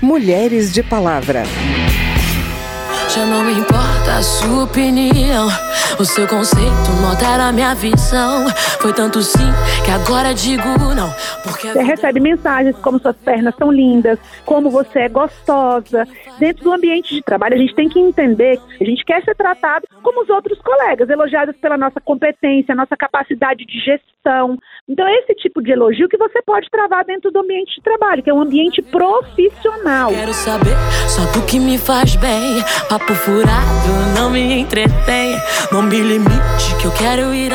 Mulheres de Palavra. Já não me importa a sua opinião. O seu conceito altera a minha visão. Foi tanto sim que agora digo não. Porque Você recebe mensagens como suas pernas são lindas, como você é gostosa. Dentro do ambiente de trabalho, a gente tem que entender que a gente quer ser tratado como os outros colegas, elogiados pela nossa competência, nossa capacidade de gestão. Então, esse tipo de elogio que você pode travar dentro do ambiente de trabalho, que é um ambiente profissional. Quero saber só do que me faz bem. Papo furado não me entretém. Me limite que eu quero ir.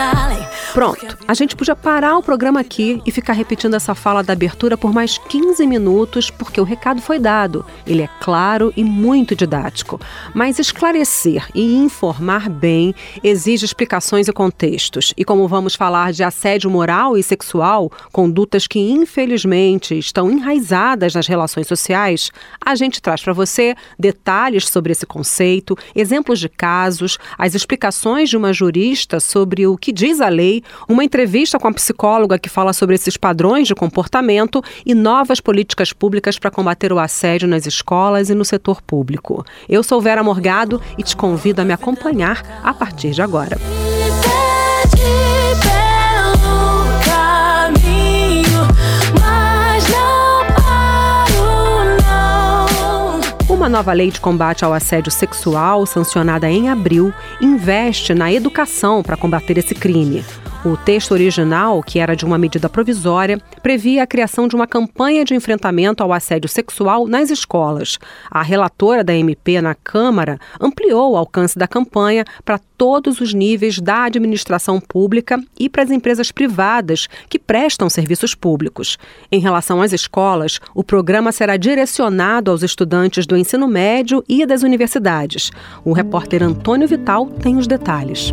Pronto, a gente podia parar o programa aqui e ficar repetindo essa fala da abertura por mais 15 minutos, porque o recado foi dado. Ele é claro e muito didático. Mas esclarecer e informar bem exige explicações e contextos. E como vamos falar de assédio moral e sexual, condutas que infelizmente estão enraizadas nas relações sociais, a gente traz para você detalhes sobre esse conceito, exemplos de casos, as explicações de uma jurista sobre o que diz a lei uma entrevista com a psicóloga que fala sobre esses padrões de comportamento e novas políticas públicas para combater o assédio nas escolas e no setor público. Eu sou Vera Morgado e te convido a me acompanhar a partir de agora. Uma nova lei de combate ao assédio sexual, sancionada em abril, investe na educação para combater esse crime. O texto original, que era de uma medida provisória, previa a criação de uma campanha de enfrentamento ao assédio sexual nas escolas. A relatora da MP na Câmara ampliou o alcance da campanha para todos os níveis da administração pública e para as empresas privadas que prestam serviços públicos. Em relação às escolas, o programa será direcionado aos estudantes do ensino médio e das universidades. O repórter Antônio Vital tem os detalhes.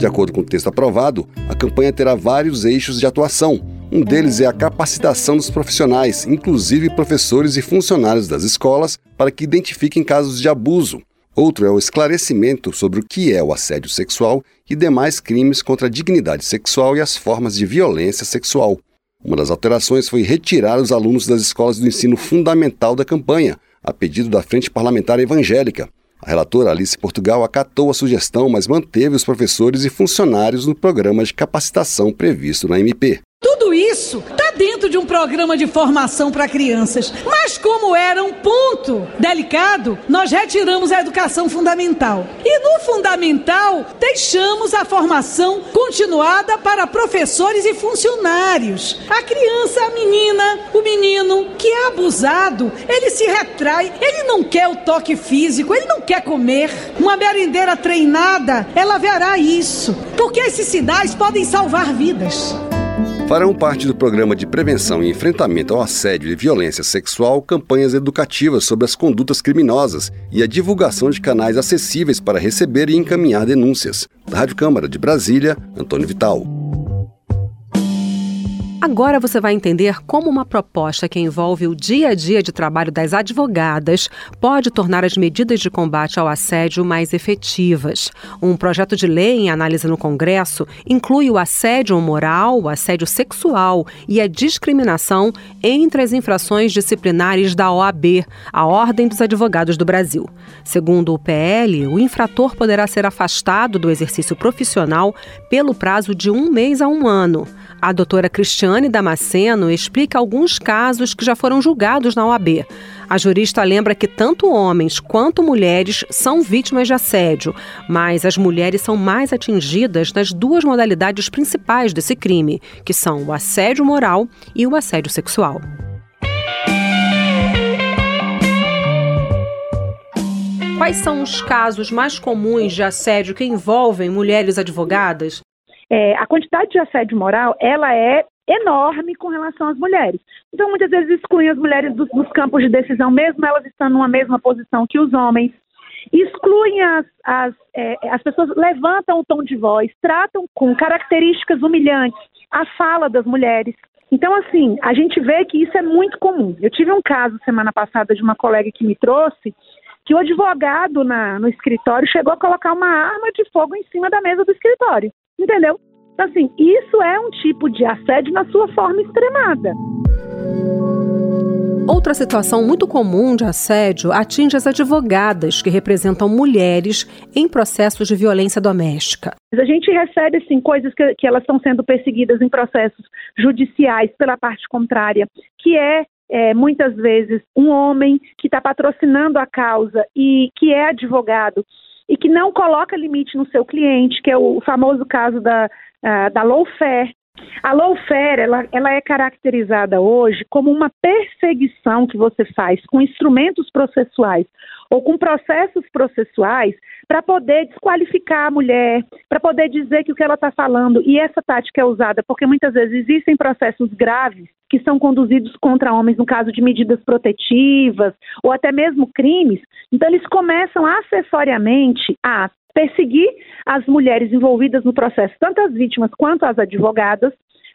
De acordo com o texto aprovado, a campanha terá vários eixos de atuação. Um deles é a capacitação dos profissionais, inclusive professores e funcionários das escolas, para que identifiquem casos de abuso. Outro é o esclarecimento sobre o que é o assédio sexual e demais crimes contra a dignidade sexual e as formas de violência sexual. Uma das alterações foi retirar os alunos das escolas do ensino fundamental da campanha, a pedido da Frente Parlamentar Evangélica. A relatora Alice Portugal acatou a sugestão, mas manteve os professores e funcionários no programa de capacitação previsto na MP. Tudo isso está dentro de um programa de formação para crianças. Mas, como era um ponto delicado, nós retiramos a educação fundamental. E no fundamental, deixamos a formação continuada para professores e funcionários. A criança, a menina, o menino que é abusado, ele se retrai, ele não quer o toque físico, ele não quer comer. Uma merendeira treinada, ela verá isso. Porque esses sinais podem salvar vidas. Farão parte do programa de prevenção e enfrentamento ao assédio e violência sexual campanhas educativas sobre as condutas criminosas e a divulgação de canais acessíveis para receber e encaminhar denúncias. Da Rádio Câmara de Brasília, Antônio Vital. Agora você vai entender como uma proposta que envolve o dia a dia de trabalho das advogadas pode tornar as medidas de combate ao assédio mais efetivas. Um projeto de lei em análise no Congresso inclui o assédio moral, o assédio sexual e a discriminação entre as infrações disciplinares da OAB, a Ordem dos Advogados do Brasil. Segundo o PL, o infrator poderá ser afastado do exercício profissional pelo prazo de um mês a um ano. A doutora Cristiane Damasceno explica alguns casos que já foram julgados na OAB. A jurista lembra que tanto homens quanto mulheres são vítimas de assédio, mas as mulheres são mais atingidas nas duas modalidades principais desse crime, que são o assédio moral e o assédio sexual. Quais são os casos mais comuns de assédio que envolvem mulheres advogadas? é, a quantidade de assédio moral ela é enorme com relação às mulheres. Então, muitas vezes excluem as mulheres dos, dos campos de decisão, mesmo elas estando numa mesma posição que os homens. Excluem as, as, é, as pessoas, levantam o tom de voz, tratam com características humilhantes a fala das mulheres. Então, assim, a gente vê que isso é muito comum. Eu tive um caso semana passada de uma colega que me trouxe que o advogado na, no escritório chegou a colocar uma arma de fogo em cima da mesa do escritório. Entendeu? Então, assim, isso é um tipo de assédio na sua forma extremada. Outra situação muito comum de assédio atinge as advogadas que representam mulheres em processos de violência doméstica. A gente recebe, sim, coisas que, que elas estão sendo perseguidas em processos judiciais pela parte contrária, que é é, muitas vezes um homem que está patrocinando a causa e que é advogado e que não coloca limite no seu cliente, que é o famoso caso da, uh, da lawfare, a lawfare, ela, ela é caracterizada hoje como uma perseguição que você faz com instrumentos processuais ou com processos processuais para poder desqualificar a mulher, para poder dizer que o que ela está falando, e essa tática é usada porque muitas vezes existem processos graves que são conduzidos contra homens no caso de medidas protetivas ou até mesmo crimes, então eles começam acessoriamente a perseguir as mulheres envolvidas no processo, tanto as vítimas quanto as advogadas,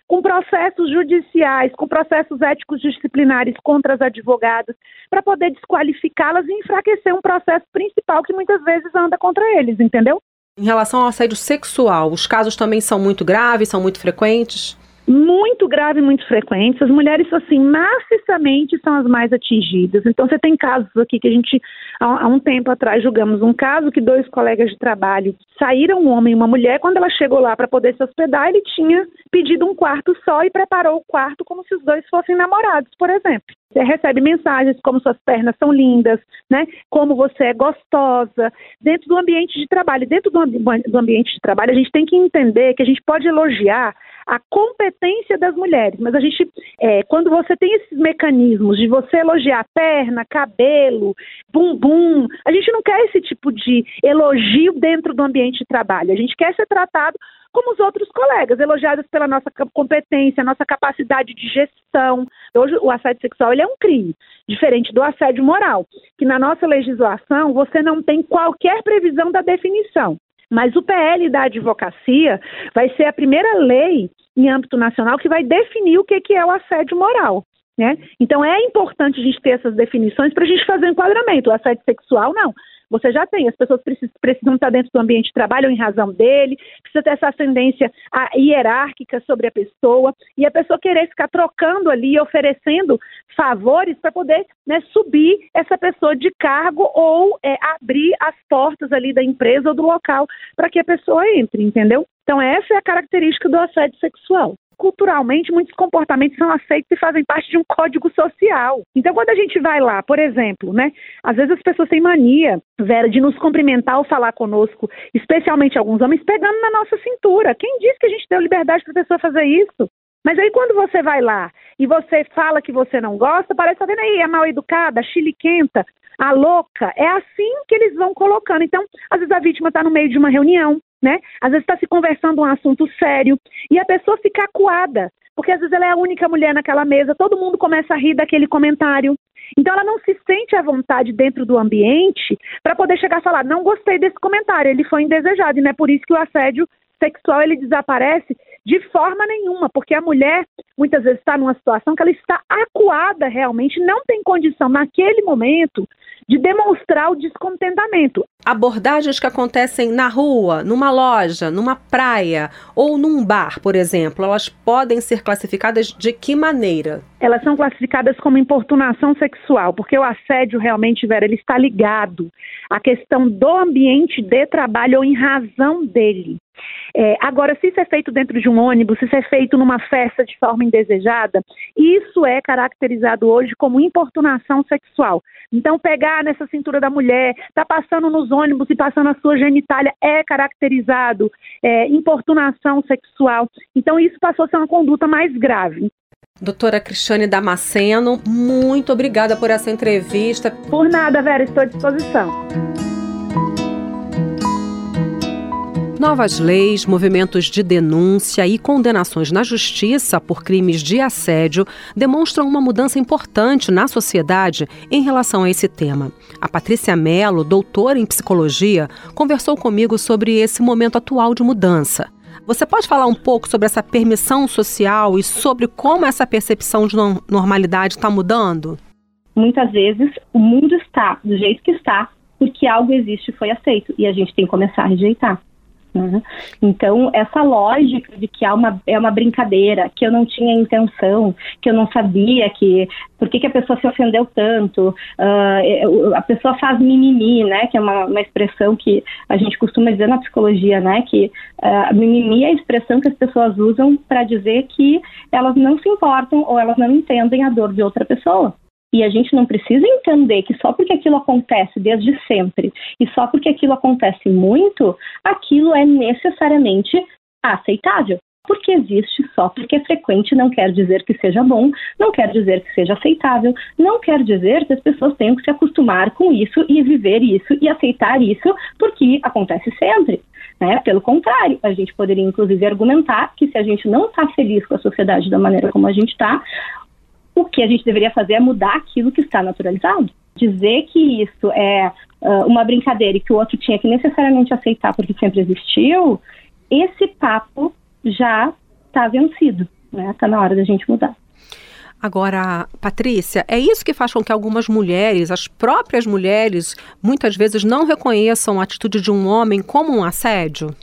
com processos judiciais, com processos éticos disciplinares contra as advogadas, para poder desqualificá-las e enfraquecer um processo principal que muitas vezes anda contra eles, entendeu? Em relação ao assédio sexual, os casos também são muito graves, são muito frequentes? Muito grave muito frequentes. As mulheres, assim, maciçamente são as mais atingidas. Então, você tem casos aqui que a gente, há, um tempo atrás, julgamos um caso que dois colegas de trabalho saíram, um homem e uma mulher, quando ela chegou lá para poder se hospedar, ele tinha pedido um quarto só e preparou o quarto como se os dois fossem namorados, por exemplo. Você recebe mensagens como suas pernas são lindas, né? Como você é gostosa. Dentro do ambiente de trabalho, dentro do, do ambiente de trabalho, a gente tem que entender que a gente pode elogiar a competência das mulheres. Mas a gente, é, quando você tem esses mecanismos de você elogiar perna, cabelo, bumbum, a gente não quer esse tipo de elogio dentro do ambiente de trabalho. A gente quer ser tratado como os outros colegas, elogiados pela nossa competência, nossa capacidade de gestão. Hoje, o assédio sexual ele é um crime, diferente do assédio moral, que na nossa legislação você não tem qualquer previsão da definição. Mas o PL da advocacia vai ser a primeira lei em âmbito nacional que vai definir o que, que é o assédio moral. Né? Então é importante a gente ter essas definições para a gente fazer um enquadramento. O assédio sexual, não você já tem. As pessoas precisam, precisam estar dentro do ambiente de trabalho em razão dele, precisa ter essa ascendência hierárquica sobre a pessoa, e a pessoa querer ficar trocando ali, oferecendo favores para poder né, subir essa pessoa de cargo ou é, abrir as portas ali da empresa ou do local para que a pessoa entre, entendeu? Então, essa é a característica do assédio sexual culturalmente muitos comportamentos são aceitos e fazem parte de um código social. Então, quando a gente vai lá, por exemplo, né, às vezes as pessoas têm mania, Vera, de nos cumprimentar ou falar conosco, especialmente alguns homens, pegando na nossa cintura. Quem disse que a gente deu liberdade para a pessoa fazer isso? Mas aí quando você vai lá e você fala que você não gosta, parece, tá vendo aí, é mal educada, chiliquenta, a louca. É assim que eles vão colocando. Então, às vezes a vítima está no meio de uma reunião, né? Às vezes está se conversando um assunto sério e a pessoa fica acuada, porque às vezes ela é a única mulher naquela mesa, todo mundo começa a rir daquele comentário. Então ela não se sente à vontade dentro do ambiente para poder chegar a falar: não gostei desse comentário, ele foi indesejado, e não é por isso que o assédio sexual ele desaparece de forma nenhuma, porque a mulher muitas vezes está numa situação que ela está acuada realmente, não tem condição naquele momento de demonstrar o descontentamento. Abordagens que acontecem na rua, numa loja, numa praia ou num bar, por exemplo, elas podem ser classificadas de que maneira? Elas são classificadas como importunação sexual, porque o assédio realmente, Vera, ele está ligado à questão do ambiente de trabalho ou em razão dele. É, agora, se isso é feito dentro de um ônibus, se isso é feito numa festa de forma indesejada, isso é caracterizado hoje como importunação sexual. Então, pegar nessa cintura da mulher, tá passando nos ônibus e passando a sua genitália é caracterizado é, importunação sexual. Então, isso passou a ser uma conduta mais grave. Doutora Cristiane Damasceno, muito obrigada por essa entrevista. Por nada, Vera, estou à disposição. Novas leis, movimentos de denúncia e condenações na justiça por crimes de assédio demonstram uma mudança importante na sociedade em relação a esse tema. A Patrícia Mello, doutora em psicologia, conversou comigo sobre esse momento atual de mudança. Você pode falar um pouco sobre essa permissão social e sobre como essa percepção de normalidade está mudando? Muitas vezes o mundo está do jeito que está porque algo existe e foi aceito e a gente tem que começar a rejeitar. Né? Então, essa lógica de que há uma, é uma brincadeira, que eu não tinha intenção, que eu não sabia que por que, que a pessoa se ofendeu tanto, uh, a pessoa faz mimimi, né? Que é uma, uma, expressão que a gente costuma dizer na psicologia, né? Que uh, mimimi é a expressão que as pessoas usam para dizer que elas não se importam ou elas não entendem a dor de outra pessoa. E a gente não precisa entender que só porque aquilo acontece desde sempre e só porque aquilo acontece muito, aquilo é necessariamente aceitável. Porque existe só porque é frequente não quer dizer que seja bom, não quer dizer que seja aceitável, não quer dizer que as pessoas tenham que se acostumar com isso e viver isso e aceitar isso porque acontece sempre. Né? Pelo contrário, a gente poderia inclusive argumentar que se a gente não está feliz com a sociedade da maneira como a gente está, o que a gente deveria fazer é mudar aquilo que está naturalizado. Dizer que isso é uh, uma brincadeira e que o outro tinha que necessariamente aceitar porque sempre existiu, esse papo já está vencido, né? Está na hora da gente mudar. Agora, Patrícia, é isso que faz com que algumas mulheres, as próprias mulheres, muitas vezes não reconheçam a atitude de um homem como um assédio?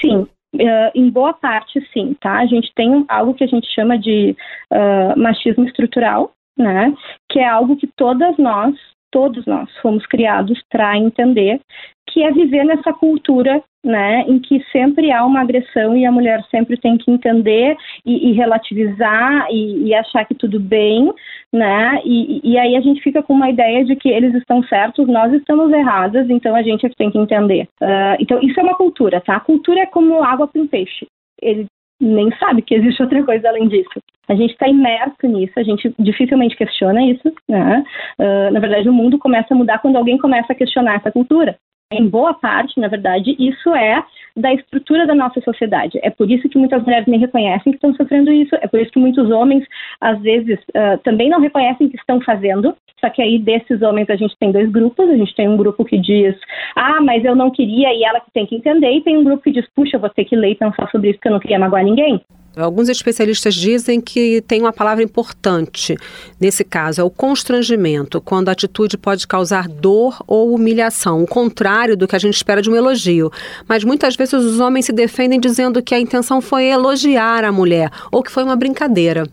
Sim, Uh, em boa parte, sim, tá? A gente tem algo que a gente chama de uh, machismo estrutural, né? Que é algo que todas nós, todos nós, fomos criados para entender que é viver nessa cultura, né, em que sempre há uma agressão e a mulher sempre tem que entender e, e relativizar e, e, achar que tudo bem, né, e, e, aí a gente fica com uma ideia de que eles estão certos, nós estamos erradas, então a gente é tem que entender. Uh, então isso é uma cultura, tá? A cultura é como água para um peixe. Ele nem sabe que existe outra coisa além disso. A gente está imerso nisso, a gente dificilmente questiona isso, né? Uh, na verdade, o mundo começa a mudar quando alguém começa a questionar essa cultura em boa parte, na verdade, isso é da estrutura da nossa sociedade. É por isso que muitas mulheres nem reconhecem que estão sofrendo isso, é por isso que muitos homens, às vezes, uh, também não reconhecem que estão fazendo. Só que aí, desses homens, a gente tem dois grupos. A gente tem um grupo que diz, ah, mas eu não queria e ela que tem que entender. E tem um grupo que diz, puxa, eu vou ter que ler e pensar sobre isso porque eu não queria magoar ninguém. Alguns especialistas dizem que tem uma palavra importante nesse caso, é o constrangimento, quando a atitude pode causar dor ou humilhação, o contrário do que a gente espera de um elogio. Mas muitas vezes os homens se defendem dizendo que a intenção foi elogiar a mulher ou que foi uma brincadeira.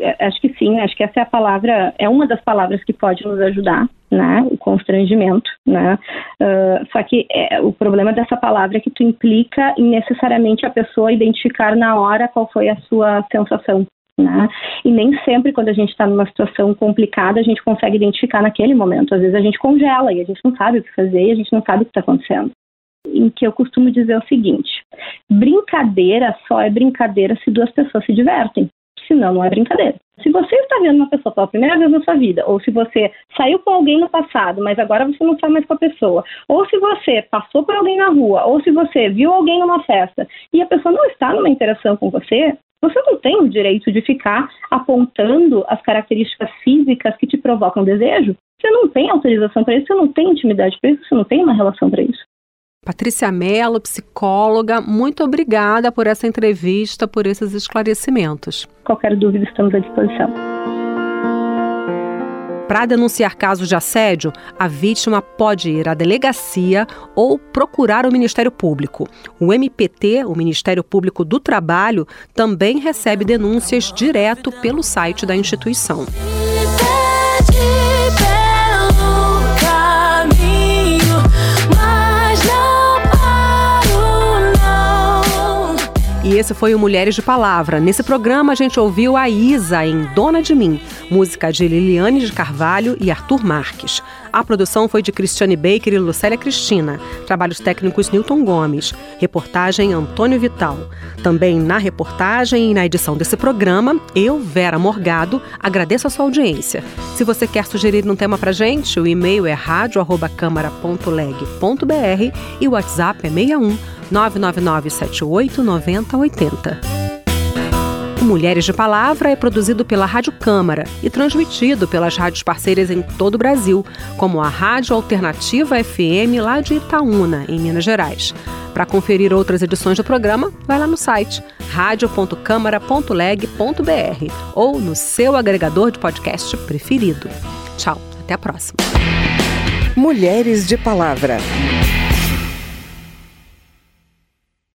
É, acho que sim, acho que essa é a palavra, é uma das palavras que pode nos ajudar, né? O constrangimento, né? Uh, só que é, o problema dessa palavra é que tu implica em necessariamente a pessoa identificar na hora qual foi a sua sensação. Né? E nem sempre, quando a gente está numa situação complicada, a gente consegue identificar naquele momento. Às vezes a gente congela e a gente não sabe o que fazer e a gente não sabe o que está acontecendo. Em que eu costumo dizer o seguinte: brincadeira só é brincadeira se duas pessoas se divertem senão não é brincadeira. Se você está vendo uma pessoa pela primeira vez na sua vida, ou se você saiu com alguém no passado, mas agora você não está mais com a pessoa, ou se você passou por alguém na rua, ou se você viu alguém numa festa e a pessoa não está numa interação com você, você não tem o direito de ficar apontando as características físicas que te provocam desejo. Você não tem autorização para isso, você não tem intimidade para isso, você não tem uma relação para isso. Patrícia Mello, psicóloga, muito obrigada por essa entrevista, por esses esclarecimentos. Qualquer dúvida, estamos à disposição. Para denunciar casos de assédio, a vítima pode ir à delegacia ou procurar o Ministério Público. O MPT, o Ministério Público do Trabalho, também recebe denúncias direto pelo site da instituição. Esse foi o Mulheres de Palavra. Nesse programa a gente ouviu a Isa em Dona de Mim, música de Liliane de Carvalho e Arthur Marques. A produção foi de Cristiane Baker e Lucélia Cristina. Trabalhos técnicos Newton Gomes. Reportagem Antônio Vital. Também na reportagem e na edição desse programa, eu, Vera Morgado, agradeço a sua audiência. Se você quer sugerir um tema pra gente, o e-mail é radio@câmara.leg.br e o WhatsApp é 61 999 78 90 80. O Mulheres de Palavra é produzido pela Rádio Câmara e transmitido pelas rádios parceiras em todo o Brasil, como a Rádio Alternativa FM lá de Itaúna, em Minas Gerais. Para conferir outras edições do programa, vai lá no site radio.câmara.leg.br ou no seu agregador de podcast preferido. Tchau, até a próxima. Mulheres de Palavra.